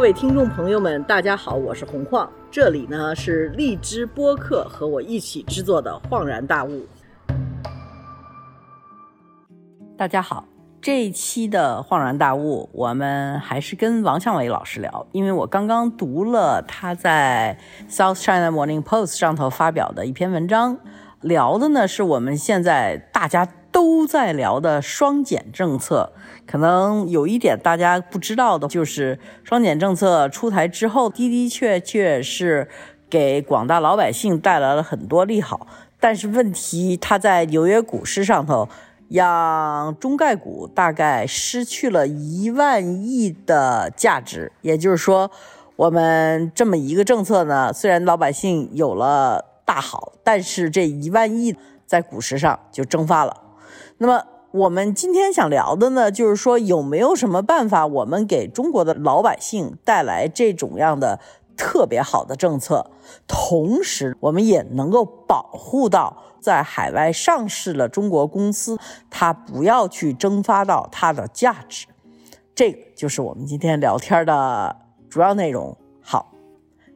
各位听众朋友们，大家好，我是洪晃，这里呢是荔枝播客和我一起制作的《恍然大悟》。大家好，这一期的《恍然大悟》，我们还是跟王向伟老师聊，因为我刚刚读了他在《South China Morning Post》上头发表的一篇文章，聊的呢是我们现在大家都在聊的双减政策。可能有一点大家不知道的，就是双减政策出台之后，的的确确是给广大老百姓带来了很多利好。但是问题，它在纽约股市上头，让中概股大概失去了一万亿的价值。也就是说，我们这么一个政策呢，虽然老百姓有了大好，但是这一万亿在股市上就蒸发了。那么。我们今天想聊的呢，就是说有没有什么办法，我们给中国的老百姓带来这种样的特别好的政策，同时我们也能够保护到在海外上市的中国公司，它不要去蒸发到它的价值。这个就是我们今天聊天的主要内容。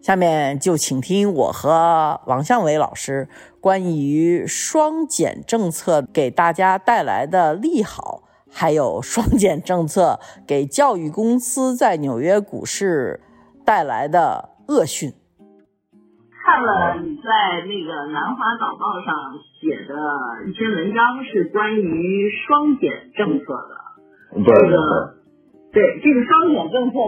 好，下面就请听我和王向伟老师。关于双减政策给大家带来的利好，还有双减政策给教育公司在纽约股市带来的恶讯。看了你在那个南华早报上写的一篇文章，是关于双减政策的。这个对这个双减政策，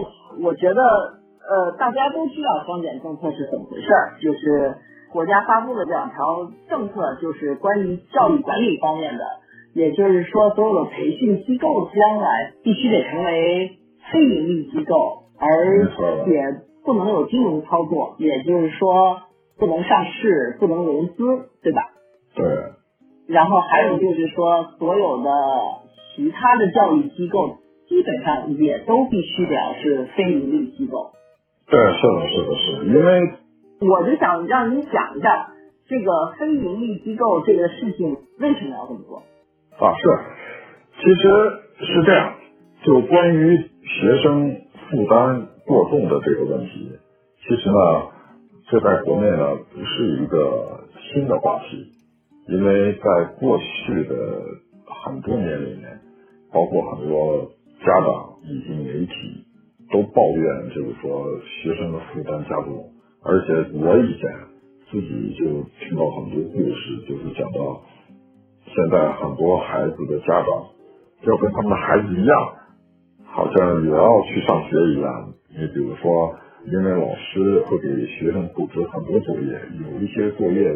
我觉得呃，大家都知道双减政策是怎么回事儿，就是。国家发布的两条政策就是关于教育管理方面的，也就是说，所有的培训机构将来必须得成为非盈利机构，而且不能有金融操作，也就是说不能上市、不能融资，对吧？对。然后还有就是说，所有的其他的教育机构基本上也都必须得要是非盈利机构。对，是的，是的，是的，因为。我就想让你讲一下这个非盈利机构这个事情为什么要这么做啊？是，其实是这样，就关于学生负担过重的这个问题，其实呢，这在国内呢不是一个新的话题，因为在过去的很多年里面，包括很多家长以及媒体都抱怨，就是说学生的负担加重。而且我以前自己就听到很多故事，就是讲到现在很多孩子的家长要跟他们的孩子一样，好像也要去上学一样。你比如说，因为老师会给学生布置很多作业，有一些作业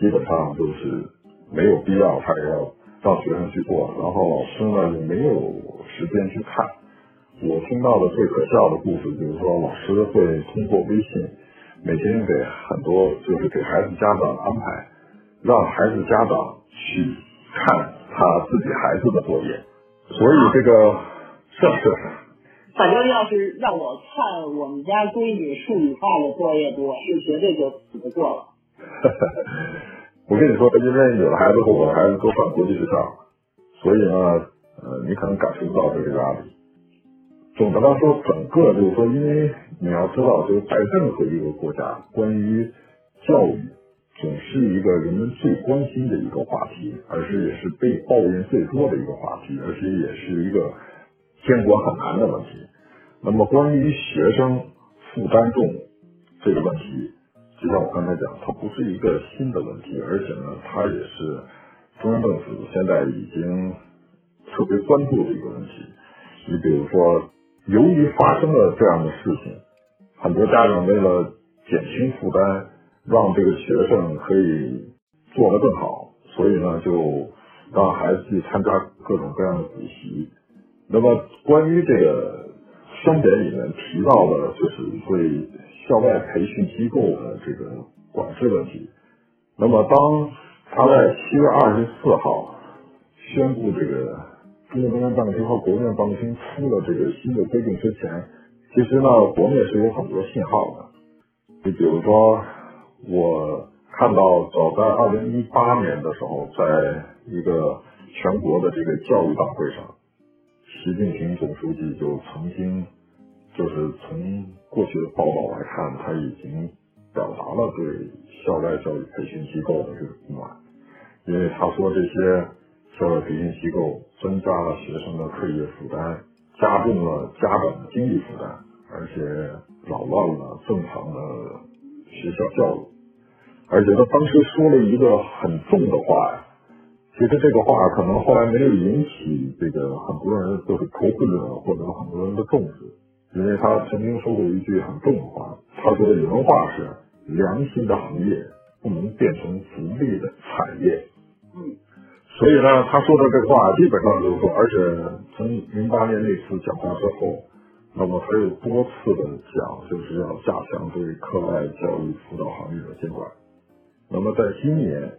基本上都是没有必要，他也要让学生去做，然后老师呢也没有时间去看。我听到的最可笑的故事就是说，老师会通过微信。每天给很多就是给孩子家长安排，让孩子家长去看他自己孩子的作业，所以这个是是是。反正要是让我看我们家闺女数理化的作业多，是绝对就死不过了。我跟你说，因为有的孩子和我的孩子都上国际学校，所以呢，呃，你可能感受不到这个压力。总的来说，整个就是说，因为你要知道，就是在任何一个国家，关于教育总是一个人们最关心的一个话题，而且也是被抱怨最多的一个话题，而且也是一个监管很难的问题。那么，关于学生负担重这个问题，就像我刚才讲，它不是一个新的问题，而且呢，它也是中央政府现在已经特别关注的一个问题。你比如说。由于发生了这样的事情，很多家长为了减轻负担，让这个学生可以做得更好，所以呢，就让孩子去参加各种各样的补习。那么，关于这个双减里面提到的，就是对校外培训机构的这个管制问题。那么，当他在七月二十四号宣布这个。中国中央办公厅和国务院办公厅出了这个新的规定之前，其实呢，国内是有很多信号的。你比如说，我看到早在二零一八年的时候，在一个全国的这个教育大会上，习近平总书记就曾经就是从过去的报道来看，他已经表达了对校外教育培训机构的这个不满，因为他说这些校外培训机构增加了学生的课业负担，加重了家长的经济负担，而且扰乱了正常的学校教育。而且他当时说了一个很重的话呀，其实这个话可能后来没有引起这个很多人就是投资者或者很多人的重视。因为他曾经说过一句很重的话，他说的原话是：“良心的行业不能变成福利的产业。”所以呢，他说的这话基本上就是说，而且从零八年那次讲话之后，那么他又多次的讲，就是要加强对课外教育辅导行业的监管。那么在今年，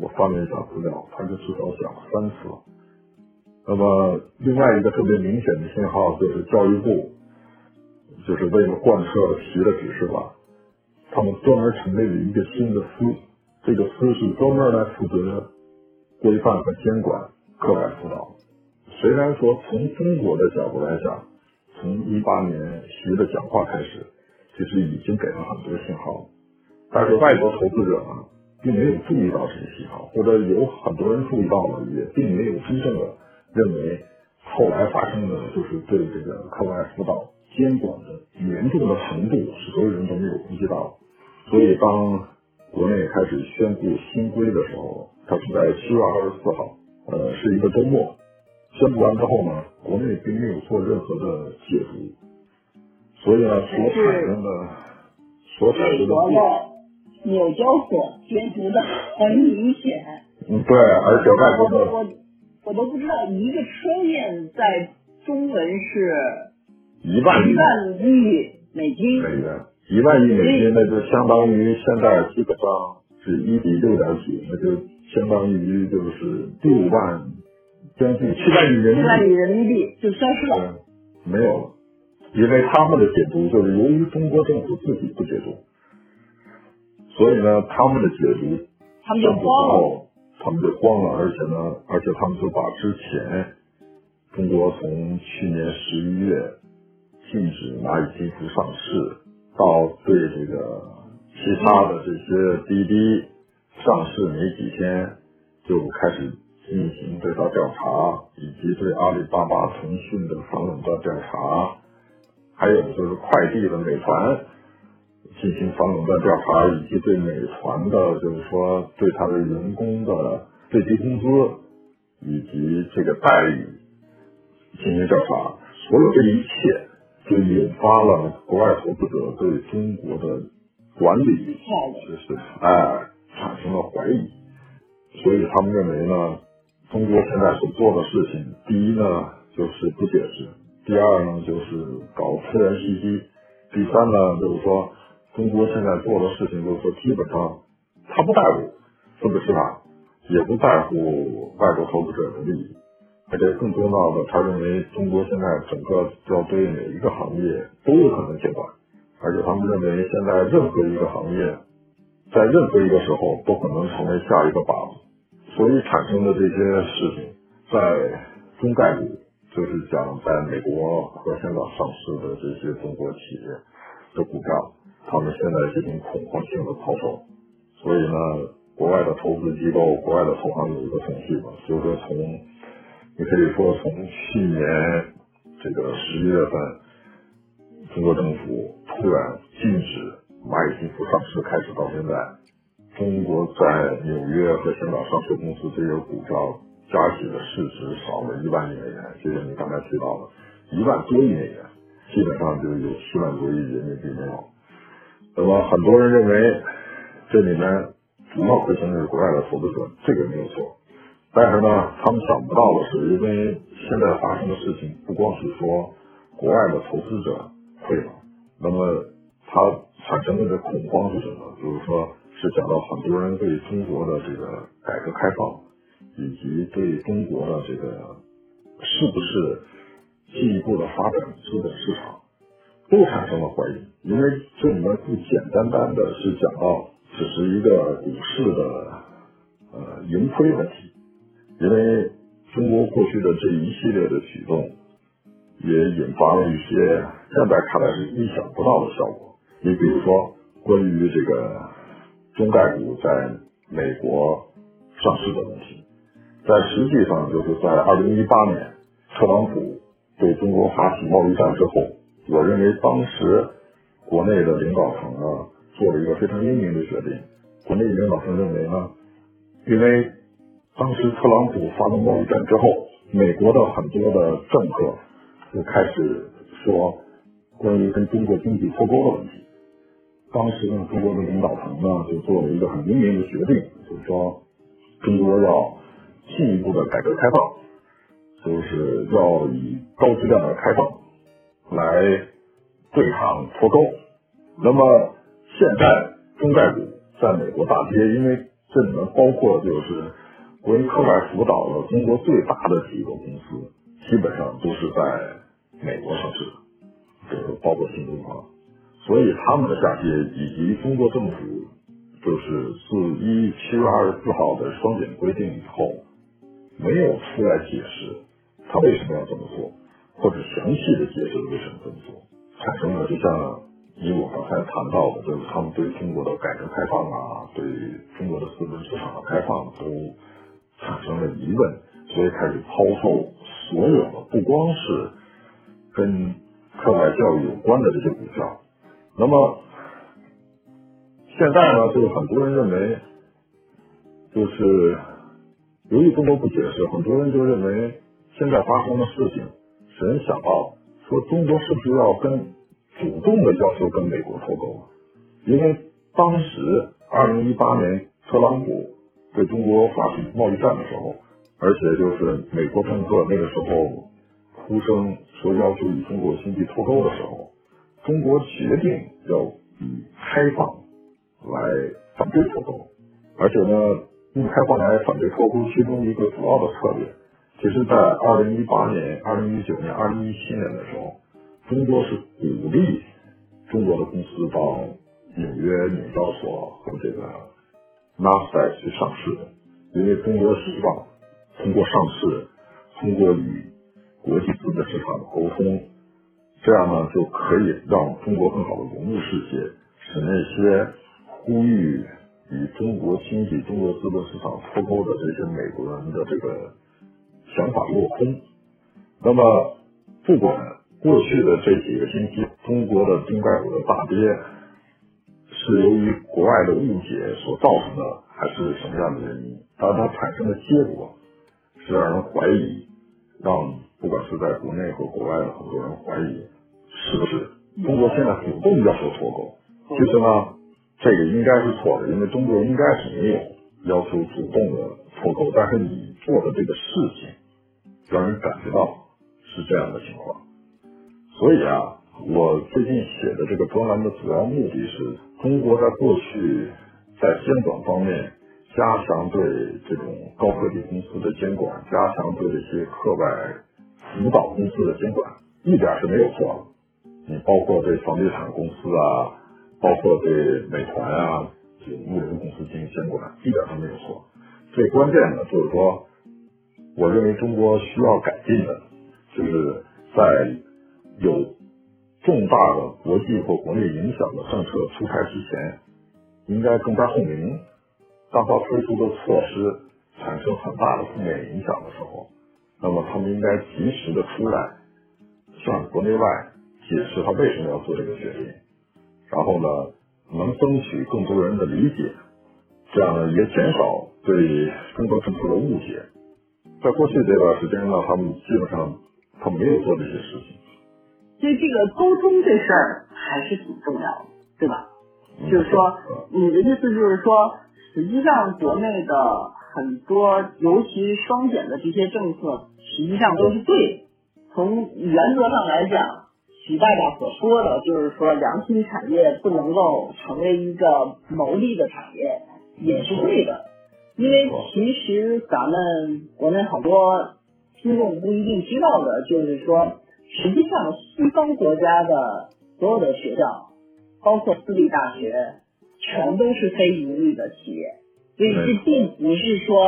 我翻了一下资料，他就至少讲了三次。那么另外一个特别明显的信号就是教育部。就是为了贯彻习的指示吧，他们专门成立了一个新的司，这个司是专门来负责规范和监管课外辅导。虽然说从中国的角度来讲，从一八年习的讲话开始，其实已经给了很多信号，但是外国投资者呢，并没有注意到这些信号，或者有很多人注意到了，也并没有真正的认为后来发生的就是对这个课外辅导。监管的严重的程度是所有人都没有估计到，所以当国内开始宣布新规的时候，它是在七月二十四号，呃，是一个周末，宣布完之后呢，国内并没有做任何的解读，所以呢，所产生的所产生的纽交所解读的很明显，嗯，对，而且外国的我我都不知道一个车链在中文是。一万亿美金，美元一万亿美金，那就相当于现在基本上是一比六点几，那就相当于就是六万将近七万亿人民币，七万亿人民币就消失了，没有了，因为他们的解读就是由于中国政府自己不解读，所以呢，他们的解读他们就慌了，他们就慌了，而且呢，而且他们就把之前中国从去年十一月。禁止蚂蚁金服上市，到对这个其他的这些滴滴上市没几天就开始进行对它调查，以及对阿里巴巴、腾讯的反垄断调查，还有就是快递的美团进行反垄断调查，以及对美团的，就是说对他的员工的最低工资以及这个待遇进行调查，所有这一切。就引发了国外投资者对中国的管理，就是哎产生了怀疑，所以他们认为呢，中国现在所做的事情，第一呢就是不解释，第二呢就是搞私人袭击，第三呢就是说中国现在做的事情就是说基本上他不在乎资本市场，也不在乎外国投资者的利益。而且更重要的，他认为中国现在整个要对每一个行业都有可能监管，而且他们认为现在任何一个行业，在任何一个时候都可能成为下一个靶子，所以产生的这些事情，在中概股，就是讲在美国和香港上市的这些中国企业的股票，他们现在进行恐慌性的抛售，所以呢，国外的投资机构、国外的投行有一个统计嘛，就是说从你可以说，从去年这个十一月份，中国政府突然禁止蚂蚁金服上市开始到现在，中国在纽约和香港上市公司这些股票加起的市值少了一万亿美元，就是你刚才提到的，一万多亿美元，基本上就有七万多亿人民币没有。那么很多人认为这里面主要亏损的是国外的投资者，这个没有错。但是呢，他们想不到的是，因为现在发生的事情不光是说国外的投资者亏了，那么他产生的这恐慌是什么？就是说，是讲到很多人对中国的这个改革开放，以及对中国的这个是不是进一步的发展资本市场，都产生了怀疑。因为这里面不简单单的是讲到只是一个股市的呃盈亏问题。因为中国过去的这一系列的举动，也引发了一些现在看来是意想不到的效果。你比如说，关于这个中概股在美国上市的问题，在实际上就是在二零一八年特朗普对中国发起贸易战之后，我认为当时国内的领导层呢做了一个非常英明的决定。国内领导层认为呢，因为当时特朗普发动贸易战之后，美国的很多的政客就开始说关于跟中国经济脱钩的问题。当时呢，中国的领导层呢就做了一个很英明的决定，就是说中国要进一步的改革开放，就是要以高质量的开放来对抗脱钩。那么现在中概股。在美国大跌，因为这里面包括就是国营课外辅导的中国最大的几个公司，基本上都是在美国上市的，就是包括新东方，所以他们的下跌以及中国政府就是自一七月二十四号的双减规定以后，没有出来解释他为什么要这么做，或者详细的解释为什么这么做，产生了就像。以我刚才谈到的，就是他们对中国的改革开放啊，对中国的资本市场的开放都产生了疑问，所以开始抛售所有的不光是跟课外教育有关的这些股票。那么现在呢，就是很多人认为，就是由于中国不解释，很多人就认为现在发生的事情使人想到，说中国是不是要跟。主动的要求跟美国脱钩，因为当时二零一八年特朗普对中国发起贸易战的时候，而且就是美国政客那个时候呼声说要求与中国经济脱钩的时候，中国决定要以开放来反对脱钩，而且呢，用开放来反对脱钩其中一个主要的策略，其实在二零一八年、二零一九年、二零一七年的时候。中国是鼓励中国的公司到纽约纽交所和这个纳斯达克去上市的，因为中国希望通过上市，通过与国际资本市场的沟通，这样呢就可以让中国更好的融入世界，使那些呼吁与中国经济、中国资本市场脱钩的这些美国人的这个想法落空。那么不管。过去的这几个星期，中国的中概股的大跌，是由于国外的误解所造成的，还是什么样的原因？但它产生的结果是让人怀疑，让不管是在国内和国外的很多人怀疑，是不是中国现在主动要求脱钩？其实呢，这个应该是错的，因为中国应该是没有要求主动的脱钩，但是你做的这个事情，让人感觉到是这样的情况。所以啊，我最近写的这个专栏的主要目的是，中国在过去在监管方面加强对这种高科技公司的监管，加强对这些课外辅导公司的监管，一点是没有错的。你包括对房地产公司啊，包括对美团啊，这物流公司进行监管，一点都没有错。最关键的就是说，我认为中国需要改进的，就是在。有重大的国际或国内影响的政策出台之前，应该更加透明。当他推出的措施产生很大的负面影响的时候，那么他们应该及时的出来，向国内外解释他为什么要做这个决定，然后呢，能争取更多人的理解，这样呢也减少对中国政策的误解。在过去这段时间呢，他们基本上他没有做这些事情。所以这个沟通这事儿还是挺重要的，对吧？就是说，你的意思就是说，实际上国内的很多，尤其双减的这些政策，实际上都是对的。从原则上来讲，徐大大所说的就是说，良心产业不能够成为一个牟利的产业，也是对的。因为其实咱们国内好多听众不一定知道的，就是说。实际上，西方国家的所有的学校，包括私立大学，全都是非盈利的企业，所以这并不是说，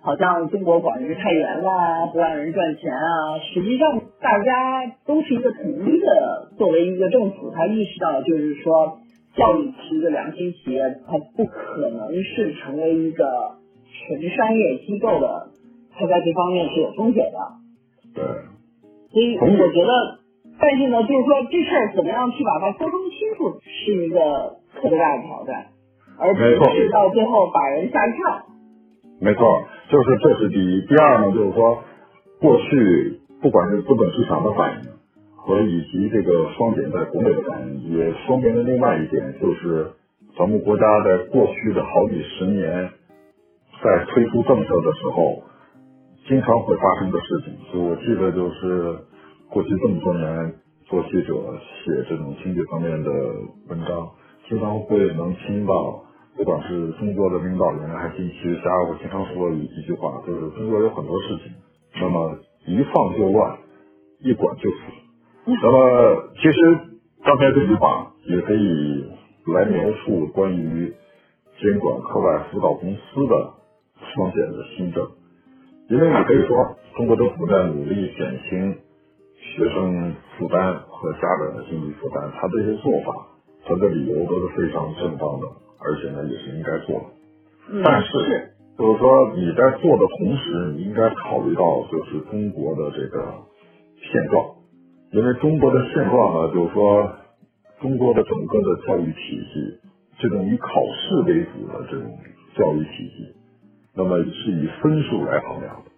好像中国管制太严啦，不让人赚钱啊。实际上，大家都是一个统一的，作为一个政府，他意识到就是说，教育是一个良心企业，它不可能是成为一个纯商业机构的，它在这方面是有风险的。对。所以我觉得，但是呢，就是说这事儿怎么样去把它沟通清楚，是一个特别大的挑战，而不是到最后把人吓一跳。没错，就是这是第一。第二呢，就是说，过去不管是资本市场的反应，和以及这个双减在国内的反应，也说明了另外一点，就是咱们国家在过去的好几十年，在推出政策的时候，经常会发生的事情。就我记得就是过去这么多年做记者写这种经济方面的文章，经常会能听到。不管是中国的领导人还是企业家，我经常说一一句话，就是中国有很多事情，那么一放就乱，一管就死。那么其实刚才这句话也可以来描述关于监管课外辅导公司的双减的新政，因为你可以说中国政府在努力减轻学生负担和家长的经济负担，他这些做法，他的理由都是非常正当的。而且呢，也是应该做的，但是就是说你在做的同时，你应该考虑到就是中国的这个现状，因为中国的现状呢，就是说中国的整个的教育体系，这种以考试为主的这种教育体系，那么是以分数来衡量的，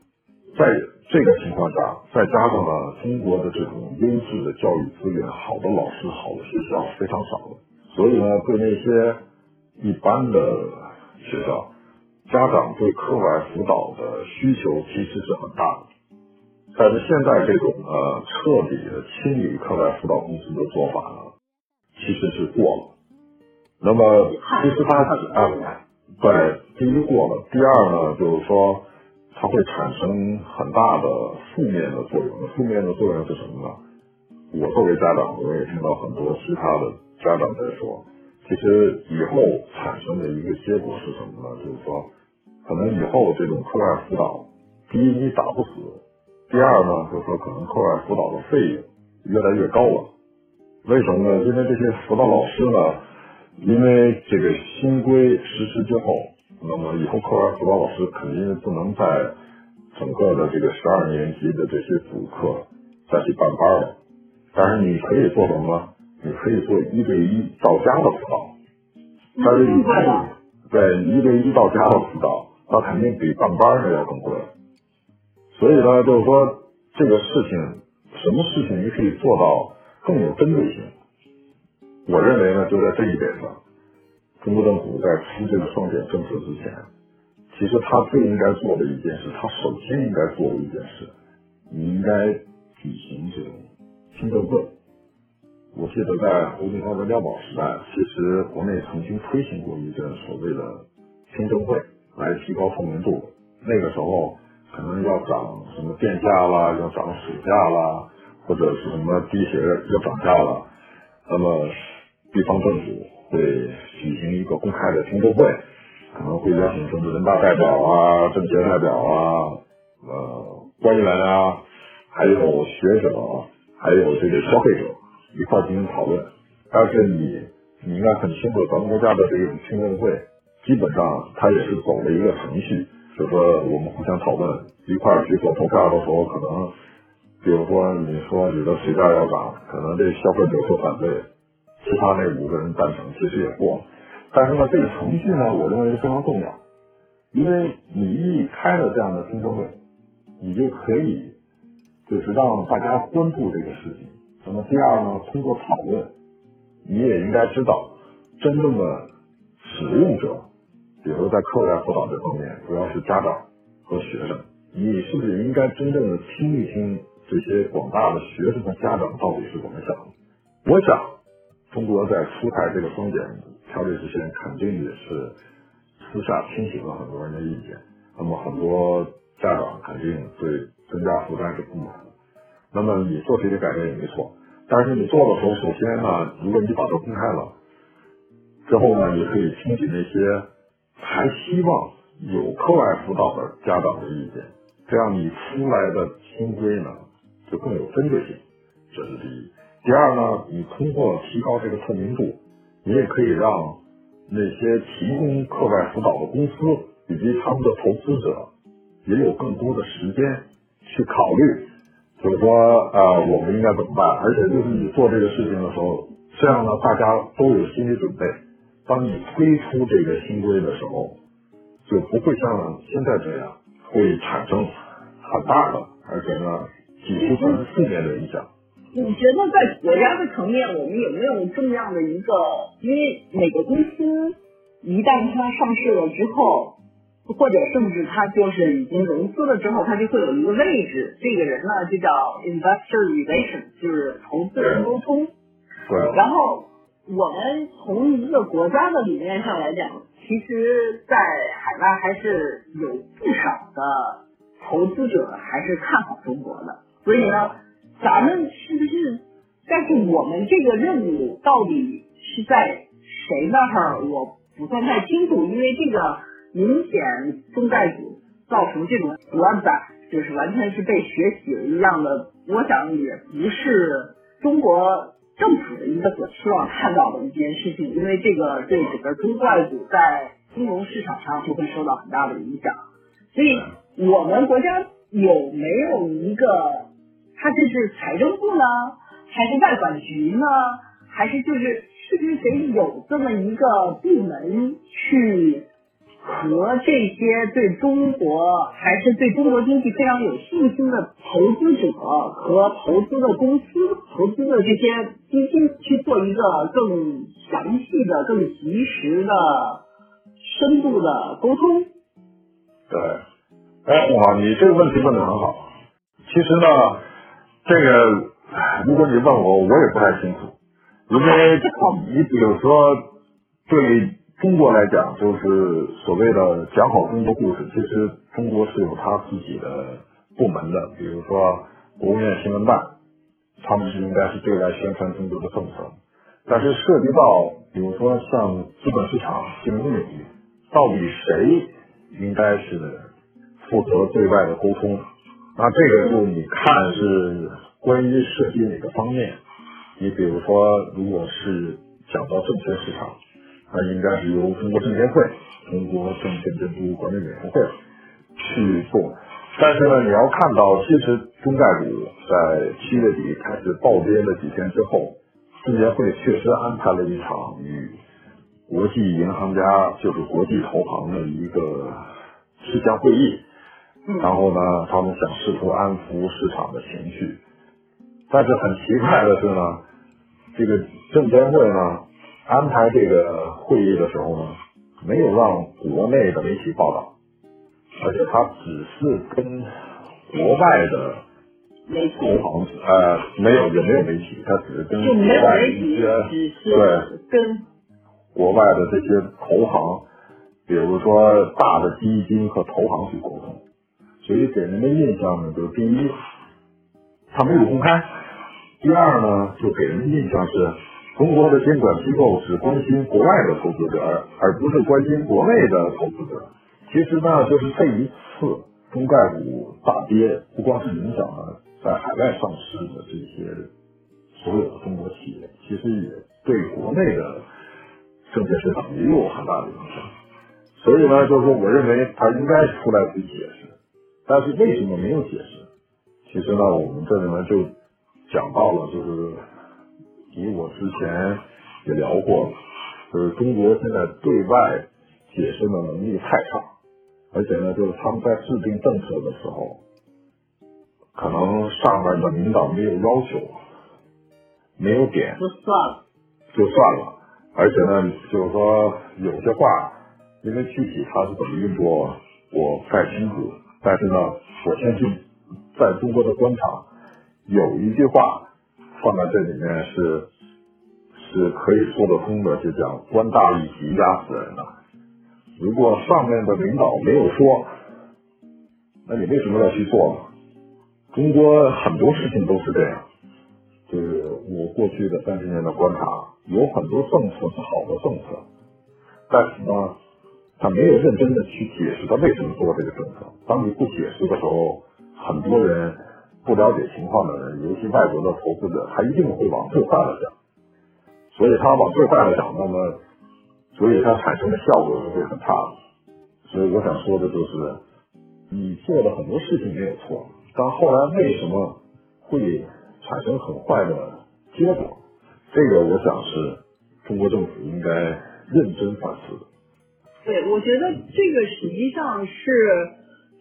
在这个情况下，再加上呢，中国的这种优质的教育资源，好的老师、好的学校非常少的，所以呢，对那些一般的学校，家长对课外辅导的需求其实是很大的，但是现在这种呃彻底的清理课外辅导公司的做法呢，其实是过了。那么其实它啊，对，第一过了，第二呢，就是说它会产生很大的负面的作用。负面的作用是什么呢？我作为家长，我也听到很多其他的家长在说。其实以后产生的一个结果是什么呢？就是说，可能以后这种课外辅导，第一你打不死，第二呢，就是说可能课外辅导的费用越来越高了。为什么呢？因为这些辅导老师呢，因为这个新规实施之后，那么以后课外辅导老师肯定不能在整个的这个十二年级的这些主课再去办班了。但是你可以做什么？你可以做一对一到家的辅导，但是你对一对一到家的辅导，那肯定比办班的要更贵。所以呢，就是说这个事情，什么事情你可以做到更有针对性？我认为呢，就在这一点上，中国政府在出这个双减政策之前，其实他最应该做的一件事，他首先应该做的一件事，你应该举行这种听证会。我记得在胡锦涛、温家宝时代，其实国内曾经推行过一个所谓的听证会，来提高透明度。那个时候可能要涨什么电价啦，要涨水价啦，或者是什么地铁要涨价了，那么地方政府会举行一个公开的听证会，可能会邀请什么人大代表啊、政协代表啊、呃官员啊，还有学者，还有这个消费者。一块进行讨论，但是你你应该很清楚，咱们国家的这个听证会，基本上它也是走了一个程序，就是说我们互相讨论，一块去做投票的时候，可能比如说你说你的水价要涨，可能这消费者说反对，其他那五个人赞成，其实也过了。但是呢，这个程序呢，我认为非常重要，因为你一开了这样的听证会，你就可以就是让大家关注这个事情。那么第二呢，通过讨论，你也应该知道，真正的使用者，比如在课外辅导这方面，主要是家长和学生，你是不是应该真正的听一听这些广大的学生和家长到底是怎么想的？我想，中国在出台这个双减条例之前，肯定也是私下听取了很多人的意见，那么很多家长肯定对增加负担是不满的。那么你做这些改变也没错，但是你做的时候，首先呢，如果你把它公开了之后呢，你可以听取那些还希望有课外辅导的家长的意见，这样你出来的新规呢就更有针对性，这是第一。第二呢，你通过提高这个透明度，你也可以让那些提供课外辅导的公司以及他们的投资者也有更多的时间去考虑，就是说呃我们应该怎么办？而且就是你做这个事情的时候，这样呢大家都有心理准备。当你推出这个新规的时候，就不会像现在这样会产生很大的，而且呢几乎全是负面的影响。你觉得在国家的层面，我们有没有这么样的一个？因为每个公司一旦它上市了之后，或者甚至它就是已经融资了之后，它就会有一个位置，这个人呢就叫 investor relation，就是投资人沟通。对。然后。我们从一个国家的理念上来讲，其实，在海外还是有不少的投资者还是看好中国的。所以呢，咱们是不是？但是我们这个任务到底是在谁那儿？我不算太清楚，因为这个明显中概股造成这种短板，就是完全是被血洗了一样的。我想也不是中国。政府的一个所希望看到的一件事情，因为这个对整个中概股在金融市场上就会受到很大的影响。所以，我们国家有没有一个，他这是财政部呢，还是外管局呢，还是就是是不是得有这么一个部门去？和这些对中国还是对中国经济非常有信心的投资者和投资的公司、投资的这些基金去做一个更详细的、更及时的、深度的沟通。对，哎，哇，你这个问题问的很好。其实呢，这个如果你问我，我也不太清楚，因为你比如说对。中国来讲，就是所谓的讲好中国故事。其实中国是有他自己的部门的，比如说国务院新闻办，他们是应该是对外宣传中国的政策。但是涉及到，比如说像资本市场金融领域，到底谁应该是负责对外的沟通？那这个就你看是关于涉及哪个方面？你比如说，如果是讲到证券市场。那应该是由中国证监会、中国证券监督管理委员会去做。但是呢，你要看到，其实中概股在七月底开始暴跌了几天之后，证监会确实安排了一场与国际银行家，就是国际投行的一个事项会议。然后呢，他们想试图安抚市场的情绪。但是很奇怪的是呢，这个证监会呢。安排这个会议的时候呢，没有让国内的媒体报道，而且他只是跟国外的投行呃没有也没有媒体，他只是跟国外一些对跟国外的这些投行，比如说大的基金和投行去沟通，所以给人的印象呢，就是第一，他没有公开；第二呢，就给人的印象是。中国的监管机构只关心国外的投资者，而而不是关心国内的投资者。其实呢，就是这一次中概股大跌，不光是影响了在海外上市的这些所有的中国企业，其实也对国内的证券市场也有很大的影响。所以呢，就是说，我认为他应该出来去解释。但是为什么没有解释？其实呢，我们这里面就讲到了，就是。以我之前也聊过了，就是中国现在对外解释的能力太差，而且呢，就是他们在制定政策的时候，可能上面的领导没有要求，没有点就算了，就算了。而且呢，就是说有些话，因为具体它是怎么运作，我不太清楚。但是呢，我相信在中国的官场，有一句话。放在这里面是是可以说得通的，就讲官大一级压死人的。如果上面的领导没有说，那你为什么要去做呢？中国很多事情都是这样，就是我过去的三十年的观察，有很多政策是好的政策，但是呢，他没有认真的去解释他为什么做这个政策。当你不解释的时候，很多人不了解情况的人，尤其外国的投资者，他一定会往最坏了想。所以他往最坏了想，那么，所以他产生的效果是会很差。所以我想说的就是，你做的很多事情没有错，但后来为什么会产生很坏的结果？这个我想是中国政府应该认真反思的。对，我觉得这个实际上是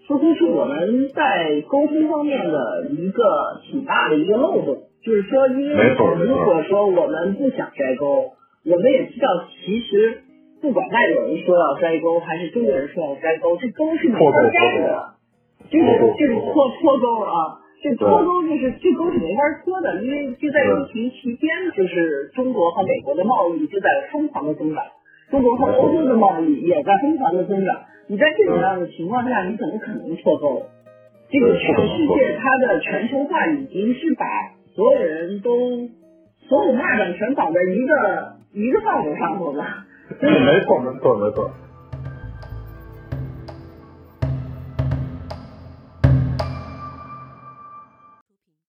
似乎是我们在沟通方面的一个挺大的一个漏洞。就是说，因为如果说我们不想摘钩，我们也知道，其实不管外国人说要摘钩，还是中国人说要摘钩，这钩是没法摘的，就是就是脱脱钩啊，这脱钩就是这钩是没法脱的，因为就在疫情期间，就是中国和美国的贸易就在疯狂的增长，中国和欧洲的贸易也在疯狂的增长，你在这种样的情况下，你怎么可能脱钩？这个全世界它的全球化已经是把所有人都所有蚂蚱全绑在一个一个范围上头了。没错，没错，没错。